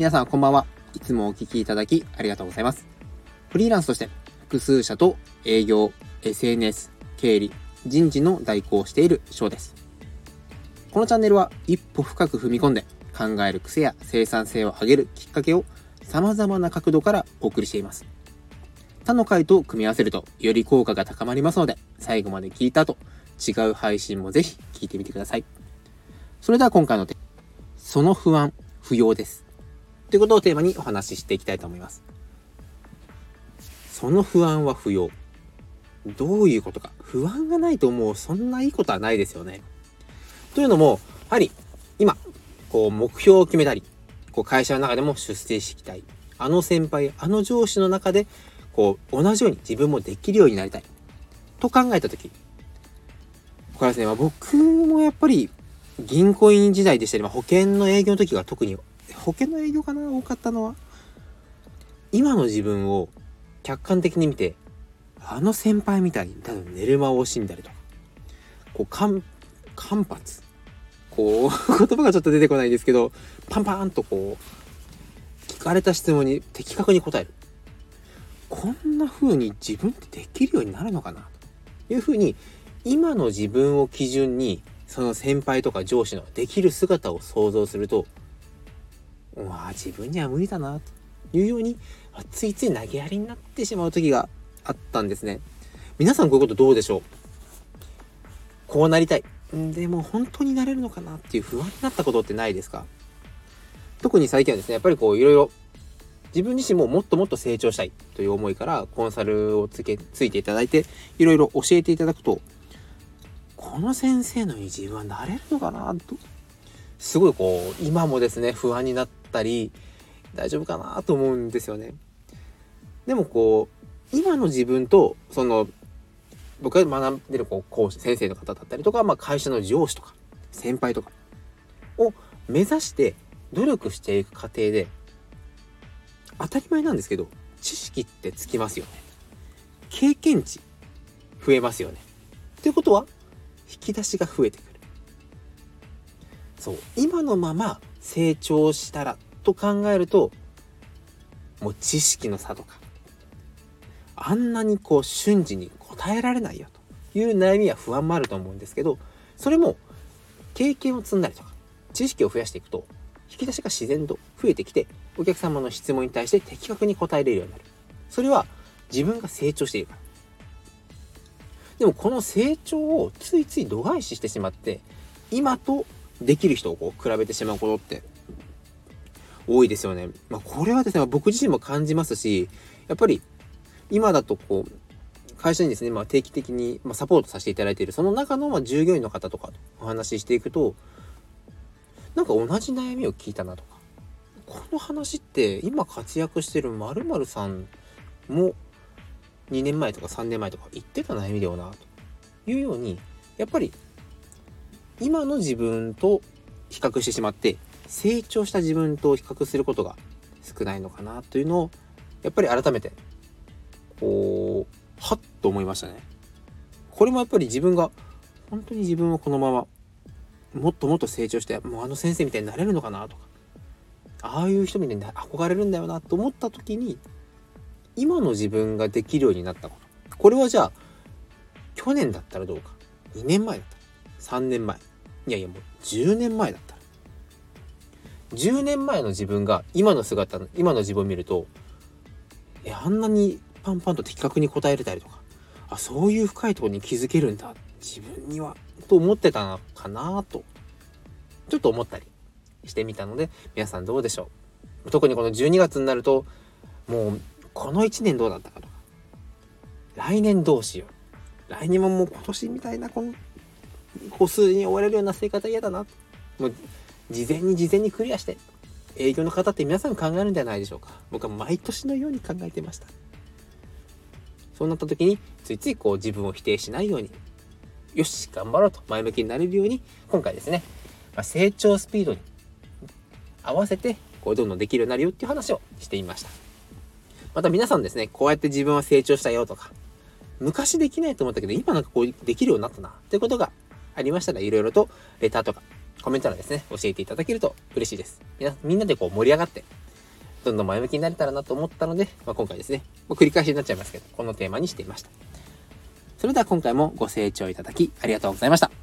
皆さんこんばんは。いつもお聞きいただきありがとうございます。フリーランスとして複数社と営業、SNS、経理、人事の代行をしている翔です。このチャンネルは一歩深く踏み込んで考える癖や生産性を上げるきっかけを様々な角度からお送りしています。他の回と組み合わせるとより効果が高まりますので、最後まで聞いた後、違う配信もぜひ聞いてみてください。それでは今回のテーマ、その不安、不要です。ということをテーマにお話ししていきたいと思います。その不安は不要。どういうことか。不安がないともうそんないいことはないですよね。というのも、やはり今、こう目標を決めたり、こう会社の中でも出世していきたい。あの先輩、あの上司の中で、こう同じように自分もできるようになりたい。と考えたとき、これですね、まあ、僕もやっぱり銀行員時代でしたり、まあ、保険の営業の時が特に、保険の営業かな多かったのは、今の自分を客観的に見て、あの先輩みたいに、多分寝る間を惜しんだりとか、こう、間、間髪、こう、言葉がちょっと出てこないんですけど、パンパンとこう、聞かれた質問に的確に答える。こんな風に自分ってできるようになるのかなという風に、今の自分を基準にその先輩とか上司のできる姿を想像すると、わあ、自分には無理だな、というように、ついつい投げやりになってしまう時があったんですね。皆さんこういうことどうでしょう？こうなりたい。でも本当になれるのかなっていう不安になったことってないですか？特に最近はですね、やっぱりこういろいろ自分自身ももっともっと成長したいという思いからコンサルをつけ、ついていただいていろいろ教えていただくとこの先生のに自分はなれるのかなと、すごいこう、今もですね、不安になってたり、大丈夫かなと思うんですよね。でもこう、今の自分と、その、僕が学んでるこう講師、先生の方だったりとか、まあ会社の上司とか、先輩とかを目指して努力していく過程で、当たり前なんですけど、知識ってつきますよね。経験値増えますよね。ということは、引き出しが増えてくるそう今のまま成長したらと考えるともう知識の差とかあんなにこう瞬時に答えられないよという悩みや不安もあると思うんですけどそれも経験を積んだりとか知識を増やしていくと引き出しが自然と増えてきてお客様の質問に対して的確に答えれるようになる。それは自分が成長しているから。でもこの成長をついつい度外視してしまって、今とできる人をこう比べてしまうことって多いですよね。まあこれはですね、僕自身も感じますし、やっぱり今だとこう、会社にですね、まあ、定期的に、サポートさせていただいている、その中のま従業員の方とかとお話ししていくと、なんか同じ悩みを聞いたなとか、この話って今活躍してる〇〇さんも2年前とか3年前とか言ってた悩みだよなというようにやっぱり今の自分と比較してしまって成長した自分と比較することが少ないのかなというのをやっぱり改めてこうはっと思いましたね。これもやっぱり自分が本当に自分をこのままもっともっと成長してもうあの先生みたいになれるのかなとかああいう人みたいに憧れるんだよなと思った時に今の自分ができるようになったこと。これはじゃあ、去年だったらどうか。2年前だったら。3年前。いやいやもう10年前だったら。10年前の自分が今の姿、今の自分を見ると、え、あんなにパンパンと的確に答えれたりとか、あ、そういう深いところに気づけるんだ。自分には。と思ってたのかなと、ちょっと思ったりしてみたので、皆さんどうでしょう？特にこの12月になると、もうこの1年どうだったかとか、来年どうしよう？来年ももう今年みたいなこの歩数に追われるような生活は嫌だな。もう事前に事前にクリアして、営業の方って皆さん考えるんじゃないでしょうか。僕は毎年のように考えてました。そうなった時に、ついついこう自分を否定しないように、よし、頑張ろうと前向きになれるように、今回ですね、まあ、成長スピードに合わせて、こうどんどんできるようになるよっていう話をしてみました。また皆さんですね、こうやって自分は成長したよとか、昔できないと思ったけど、今なんかこうできるようになったな、ということがありましたら、いろいろとレターとかコメント欄ですね、教えていただけると嬉しいです。みんなみんなでこう盛り上がって、どんどん前向きになれたらなと思ったので、まあ、今回ですね、もう繰り返しになっちゃいますけど、このテーマにしていました。それでは今回もご清聴いただきありがとうございました。